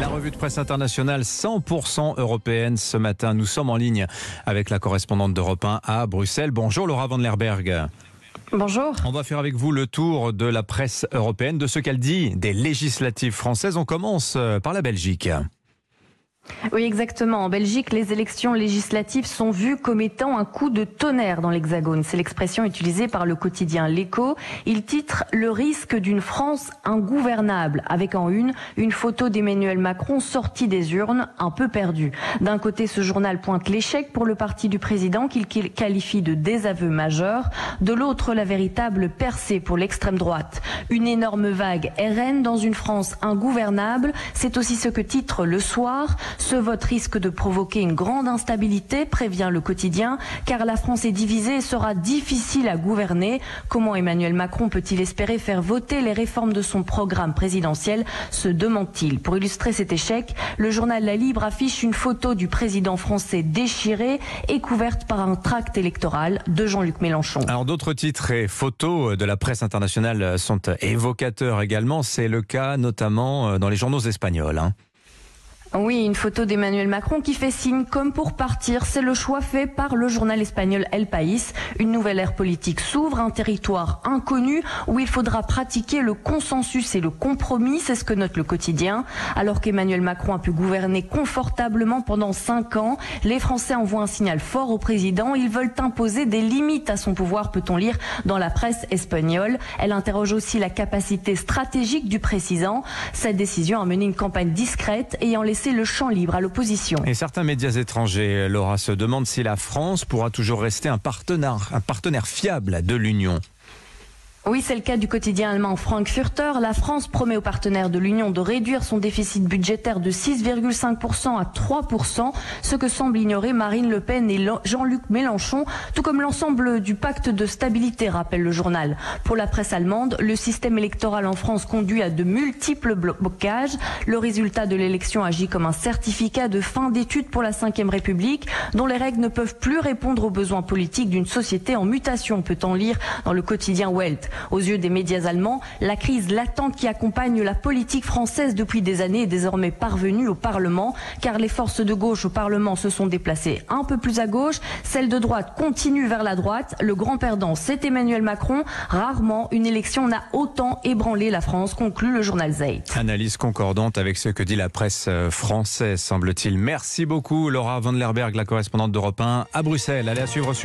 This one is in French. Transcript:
La revue de presse internationale 100% européenne ce matin. Nous sommes en ligne avec la correspondante d'Europe 1 à Bruxelles. Bonjour Laura Van Lerberg. Bonjour. On va faire avec vous le tour de la presse européenne, de ce qu'elle dit des législatives françaises. On commence par la Belgique. Oui, exactement. En Belgique, les élections législatives sont vues comme étant un coup de tonnerre dans l'Hexagone. C'est l'expression utilisée par le quotidien L'Écho. Il titre Le risque d'une France ingouvernable, avec en une une photo d'Emmanuel Macron sorti des urnes, un peu perdu. D'un côté, ce journal pointe l'échec pour le parti du président qu'il qualifie de désaveu majeur. De l'autre, la véritable percée pour l'extrême droite. Une énorme vague RN dans une France ingouvernable. C'est aussi ce que titre Le Soir. Ce vote risque de provoquer une grande instabilité, prévient le quotidien, car la France est divisée et sera difficile à gouverner. Comment Emmanuel Macron peut-il espérer faire voter les réformes de son programme présidentiel se demande-t-il. Pour illustrer cet échec, le journal La Libre affiche une photo du président français déchiré et couverte par un tract électoral de Jean-Luc Mélenchon. Alors d'autres titres et photos de la presse internationale sont évocateurs également. C'est le cas notamment dans les journaux espagnols. Hein. Oui, une photo d'Emmanuel Macron qui fait signe comme pour partir. C'est le choix fait par le journal espagnol El País. Une nouvelle ère politique s'ouvre, un territoire inconnu où il faudra pratiquer le consensus et le compromis. C'est ce que note le quotidien. Alors qu'Emmanuel Macron a pu gouverner confortablement pendant cinq ans, les Français envoient un signal fort au président. Ils veulent imposer des limites à son pouvoir, peut-on lire dans la presse espagnole. Elle interroge aussi la capacité stratégique du président. Cette décision a mené une campagne discrète ayant laissé c'est le champ libre à l'opposition. Et certains médias étrangers, Laura, se demandent si la France pourra toujours rester un partenaire, un partenaire fiable de l'Union. Oui, c'est le cas du quotidien allemand Frankfurter. La France promet aux partenaires de l'Union de réduire son déficit budgétaire de 6,5% à 3%, ce que semble ignorer Marine Le Pen et Jean-Luc Mélenchon, tout comme l'ensemble du pacte de stabilité, rappelle le journal. Pour la presse allemande, le système électoral en France conduit à de multiples blocages. Le résultat de l'élection agit comme un certificat de fin d'études pour la Ve République, dont les règles ne peuvent plus répondre aux besoins politiques d'une société en mutation, peut-on lire dans le quotidien Welt. Aux yeux des médias allemands, la crise latente qui accompagne la politique française depuis des années est désormais parvenue au Parlement, car les forces de gauche au Parlement se sont déplacées un peu plus à gauche, celles de droite continuent vers la droite. Le grand perdant, c'est Emmanuel Macron. Rarement une élection n'a autant ébranlé la France, conclut le journal Zeit. Analyse concordante avec ce que dit la presse euh, française, semble-t-il. Merci beaucoup, Laura Van Lerberg, la correspondante d'Europe 1 à Bruxelles. Allez à suivre